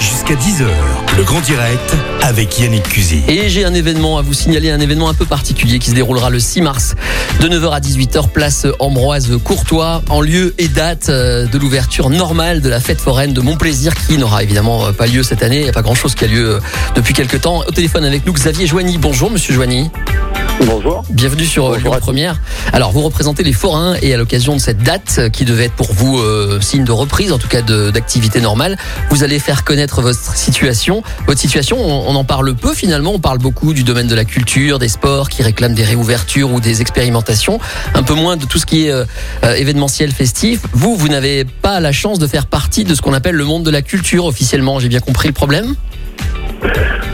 Jusqu'à 10h, le grand direct avec Yannick Cusy. Et j'ai un événement à vous signaler, un événement un peu particulier qui se déroulera le 6 mars de 9h à 18h, place Ambroise Courtois, en lieu et date euh, de l'ouverture normale de la fête foraine de Montplaisir qui n'aura évidemment euh, pas lieu cette année. Il n'y a pas grand chose qui a lieu euh, depuis quelques temps. Au téléphone avec nous, Xavier Joigny. Bonjour, monsieur Joigny. Bonjour. Bienvenue sur Bonjour Lyon. Première. Alors, vous représentez les forains et à l'occasion de cette date qui devait être pour vous euh, signe de reprise, en tout cas de- d'activité normale, vous allez faire connaître votre situation. Votre situation, on, on en parle peu finalement. On parle beaucoup du domaine de la culture, des sports qui réclament des réouvertures ou des expérimentations, un peu moins de tout ce qui est euh, euh, événementiel, festif. Vous, vous n'avez pas la chance de faire partie de ce qu'on appelle le monde de la culture officiellement. J'ai bien compris le problème?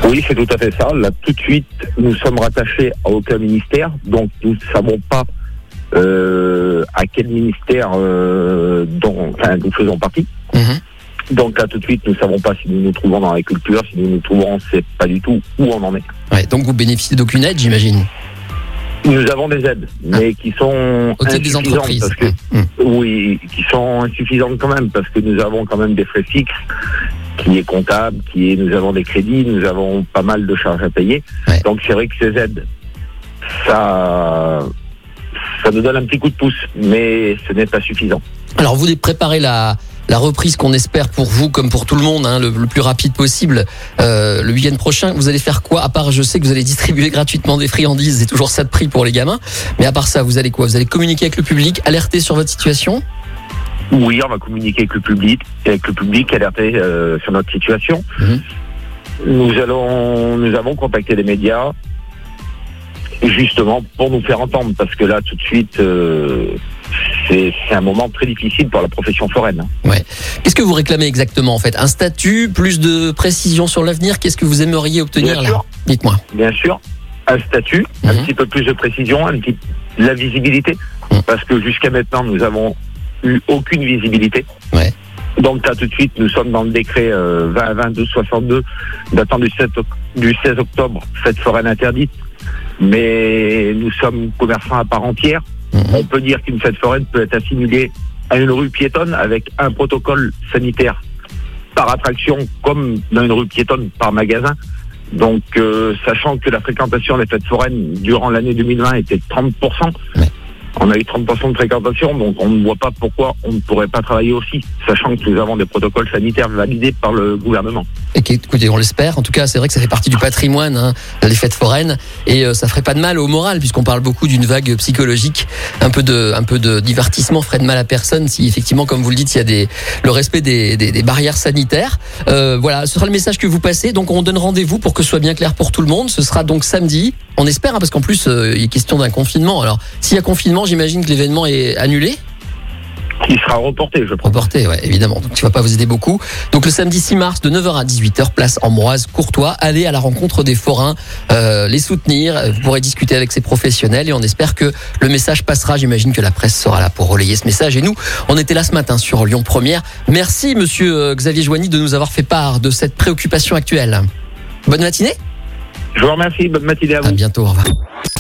Oui, c'est tout à fait ça. Là, tout de suite, nous sommes rattachés à aucun ministère, donc nous ne savons pas euh, à quel ministère euh, dont enfin, nous faisons partie. Mhm. Donc là, tout de suite, nous ne savons pas si nous nous trouvons dans la culture, si nous nous trouvons, on ne sait pas du tout où on en est. Ouais, Donc, vous bénéficiez d'aucune aide, j'imagine. Nous avons des aides, mais qui sont Au titre des insuffisantes entreprises. parce que Mhm. Oui, qui sont insuffisantes quand même, parce que nous avons quand même des frais fixes, qui est comptable, qui est, nous avons des crédits, nous avons pas mal de charges à payer. Ouais. Donc c'est vrai que ces aides, ça, ça nous donne un petit coup de pouce, mais ce n'est pas suffisant. Alors vous préparez la, la reprise qu'on espère pour vous comme pour tout le monde, hein, le, le plus rapide possible. Euh, le week-end prochain, vous allez faire quoi? À part, je sais que vous allez distribuer gratuitement des friandises, c'est toujours ça de prix pour les gamins. Mais à part ça, vous allez quoi? Vous allez communiquer avec le public, alerter sur votre situation? Oui, on va communiquer avec le public, avec le public, alerter euh, sur notre situation. Mhm. Nous allons, nous avons contacté les médias, justement pour nous faire entendre, parce que là, tout de suite, euh, c'est un moment très difficile pour la profession foraine. Qu'est-ce que vous réclamez exactement en fait? Un statut, plus de précision sur l'avenir? Qu'est-ce que vous aimeriez obtenir Bien là? sûr. Dites-moi. Bien sûr, un statut, un Mhm. petit peu plus de précision, un petit, la visibilité, Mhm. parce que jusqu'à maintenant, nous avons eu aucune visibilité. Ouais. Donc là, tout de suite, nous sommes dans le décret euh, 20 22 62 datant du, 7 oc- du 16 octobre, fête foraine interdite. Mais nous sommes commerçants à part entière. Mhm. On peut dire qu'une fête foraine peut être assimilée à une rue piétonne avec un protocole sanitaire par attraction comme dans une rue piétonne par magasin. Donc, euh, sachant que la fréquentation des fêtes foraines durant l'année 2020 était de 30%, Ouais. On a eu 30% de fréquentation, donc on ne voit pas pourquoi on ne pourrait pas travailler aussi, sachant que nous avons des protocoles sanitaires validés par le gouvernement. Et écoutez, on l'espère. En tout cas, c'est vrai que ça fait partie du patrimoine, hein, les fêtes foraines, et euh, ça ferait pas de mal au moral, puisqu'on parle beaucoup d'une vague psychologique. Un peu de, un peu divertissement ferait de mal à personne si effectivement, comme vous le dites, il y a le respect des barrières sanitaires. Euh, voilà, ce sera le message que vous passez. Donc, on donne rendez-vous pour que ce soit bien clair pour tout le monde. Ce sera donc samedi. On espère, hein, parce qu'en plus, euh, il est question d'un confinement. Alors, s'il y a confinement, j'imagine que l'événement est annulé. Qui sera reporté, je pense. Reporté, ouais, évidemment. Donc, tu vas pas vous aider beaucoup. Donc, le samedi 6 mars, de 9h à 18h, place Ambroise Courtois. Allez à la rencontre des forains, euh, les soutenir. Euh, Vous pourrez discuter avec ces professionnels et on espère que le message passera. J'imagine que la presse sera là pour relayer ce message. Et nous, on était là ce matin sur Lyon Première. Merci, monsieur euh, Xavier Joigny, de nous avoir fait part de cette préoccupation actuelle. Bonne matinée. Je vous remercie, bonne matinée à vous. À bientôt. Au revoir.